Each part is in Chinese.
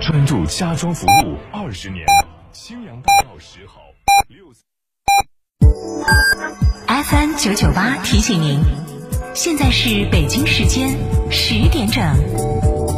专注家装服务二十年，青阳大道十号六。FM 九九八提醒您，现在是北京时间十点整。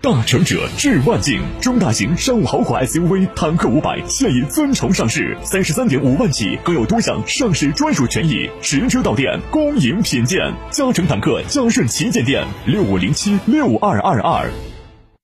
大成者致万境，中大型商务豪华 SUV 坦克五百现已尊崇上市，三十三点五万起，更有多项上市专属权益，实车到店，恭迎品鉴。嘉诚坦克嘉顺旗舰店六五零七六二二二。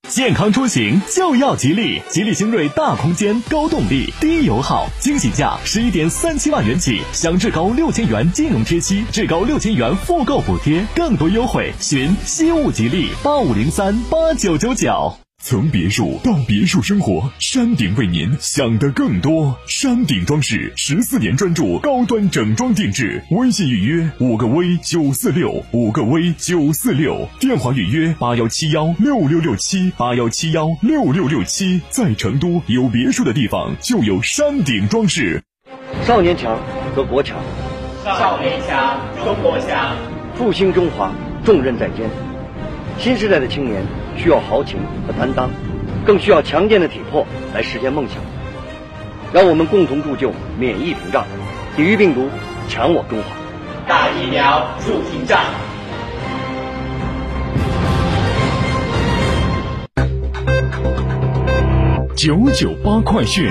健康出行就要吉利，吉利星瑞大空间、高动力、低油耗，惊喜价十一点三七万元起，享至高六千元金融贴息，至高六千元复购补贴，更多优惠，寻西物吉利八五零三八九九九。从别墅到别墅生活，山顶为您想的更多。山顶装饰十四年专注高端整装定制，微信预约五个 V 九四六五个 V 九四六，电话预约八幺七幺六六六七八幺七幺六六六七。在成都有别墅的地方就有山顶装饰。少年强则国强，少年强中国强，复兴中华重任在肩。新时代的青年。需要豪情和担当，更需要强健的体魄来实现梦想。让我们共同铸就免疫屏障，抵御病毒，强我中华。大疫苗筑屏障。九九八快讯。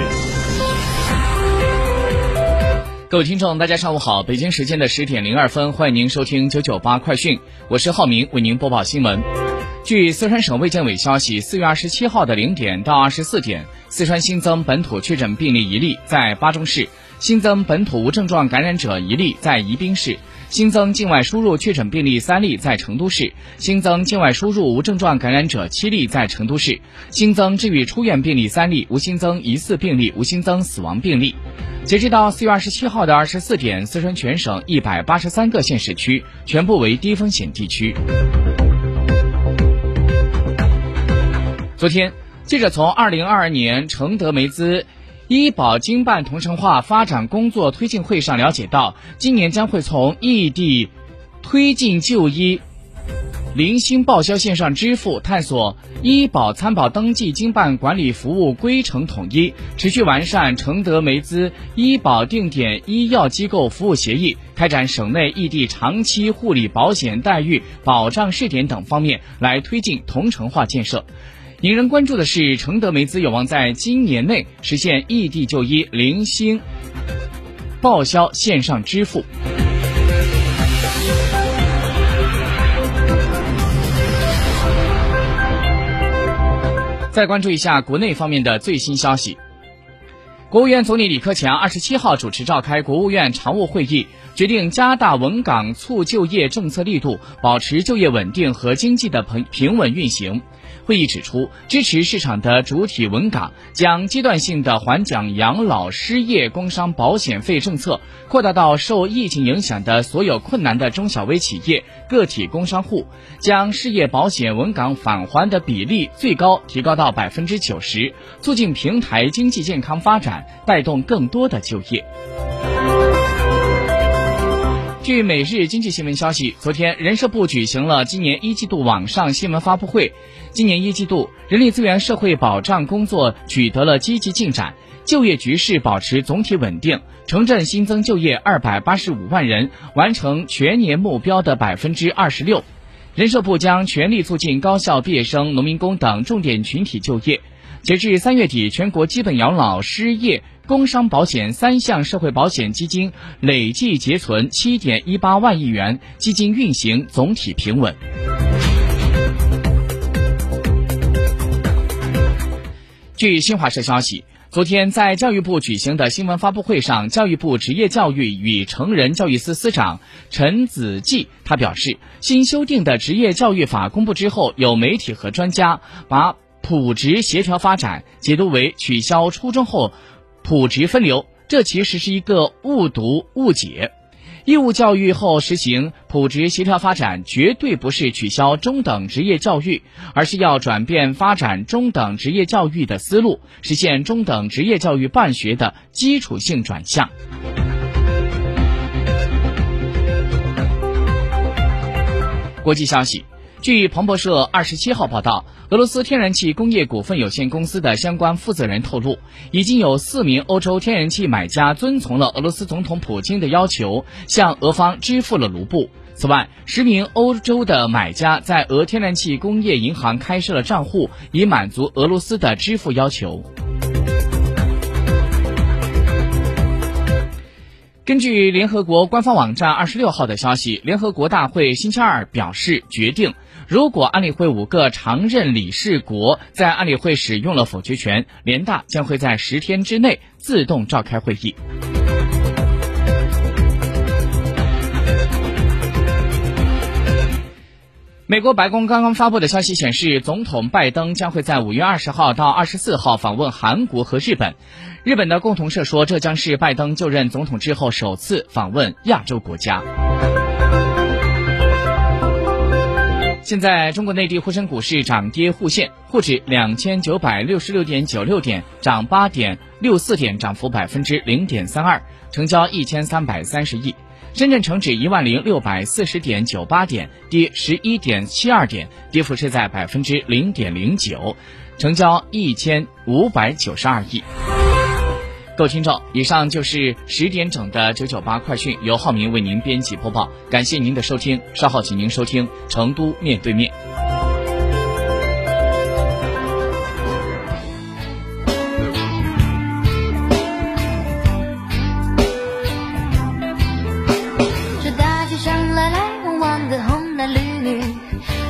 各位听众，大家上午好，北京时间的十点零二分，欢迎您收听九九八快讯，我是浩明，为您播报新闻。据四川省卫健委消息，四月二十七号的零点到二十四点，四川新增本土确诊病例一例，在巴中市；新增本土无症状感染者一例，在宜宾市；新增境外输入确诊病例三例，在成都市；新增境外输入无症状感染者七例，在成都市；新增治愈出院病例三例，无新增疑似病例，无新增死亡病例。截止到四月二十七号的二十四点，四川全省一百八十三个县市区全部为低风险地区。昨天，记者从二零二二年承德梅资医保经办同城化发展工作推进会上了解到，今年将会从异地推进就医零星报销线上支付，探索医保参保登记经办管理服务规程统一，持续完善承德梅资医保定点医药机构服务协议，开展省内异地长期护理保险待遇保障试点等方面，来推进同城化建设。引人关注的是，承德梅资有望在今年内实现异地就医零星报销线上支付。再关注一下国内方面的最新消息，国务院总理李克强二十七号主持召开国务院常务会议，决定加大稳岗促就业政策力度，保持就业稳定和经济的平平稳运行。会议指出，支持市场的主体稳岗，将阶段性的缓奖养老、失业、工伤保险费政策扩大到受疫情影响的所有困难的中小微企业、个体工商户，将失业保险稳岗返还的比例最高提高到百分之九十，促进平台经济健康发展，带动更多的就业。据《每日经济新闻》消息，昨天人社部举行了今年一季度网上新闻发布会。今年一季度，人力资源社会保障工作取得了积极进展，就业局势保持总体稳定，城镇新增就业二百八十五万人，完成全年目标的百分之二十六。人社部将全力促进高校毕业生、农民工等重点群体就业。截至三月底，全国基本养老、失业。工伤保险三项社会保险基金累计结存七点一八万亿元，基金运行总体平稳。据新华社消息。昨天在教育部举行的新闻发布会上，教育部职业教育与成人教育司司长陈子骥他表示，新修订的职业教育法公布之后，有媒体和专家把普职协调发展解读为取消初中后普职分流，这其实是一个误读误解。义务教育后实行普职协调发展，绝对不是取消中等职业教育，而是要转变发展中等职业教育的思路，实现中等职业教育办学的基础性转向。国际消息。据彭博社二十七号报道，俄罗斯天然气工业股份有限公司的相关负责人透露，已经有四名欧洲天然气买家遵从了俄罗斯总统普京的要求，向俄方支付了卢布。此外，十名欧洲的买家在俄天然气工业银行开设了账户，以满足俄罗斯的支付要求。根据联合国官方网站二十六号的消息，联合国大会星期二表示决定。如果安理会五个常任理事国在安理会使用了否决权，联大将会在十天之内自动召开会议。美国白宫刚刚发布的消息显示，总统拜登将会在五月二十号到二十四号访问韩国和日本。日本的共同社说，这将是拜登就任总统之后首次访问亚洲国家。现在中国内地沪深股市涨跌互现，沪指两千九百六十六点九六点，涨八点六四点，涨幅百分之零点三二，成交一千三百三十亿。深圳成指一万零六百四十点九八点，跌十一点七二点，跌幅是在百分之零点零九，成交一千五百九十二亿。各位听众，以上就是十点整的九九八快讯，由浩明为您编辑播报。感谢您的收听，稍后请您收听《成都面对面》。这大街上来来往往的红男绿女，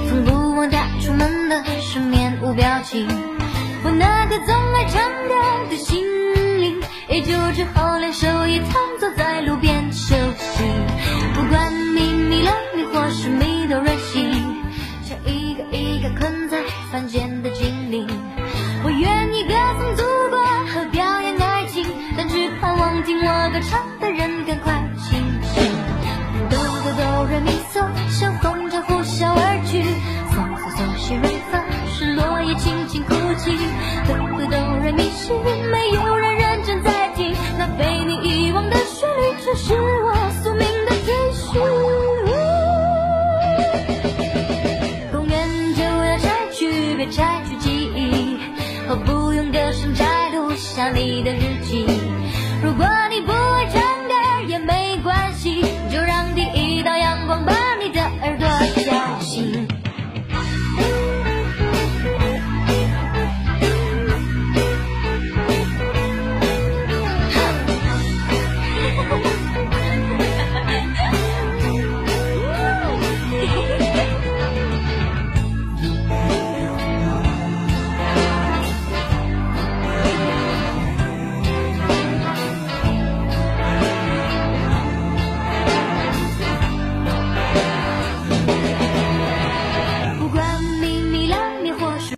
从不忘家出门的是面无表情。我那个总边休息。不管你迷了迷或是迷都任性，像一个一个困在凡间的精灵。我愿意歌颂祖国和表演爱情，但只盼望听我歌唱的人赶快清醒。哆哆哆来咪嗦，像风筝呼啸而去。嗦嗦嗦西瑞发，是落叶轻轻哭泣。哆哆哆来咪西，公园就要拆去，别拆去记忆，我不用歌声摘录下你的日记。如果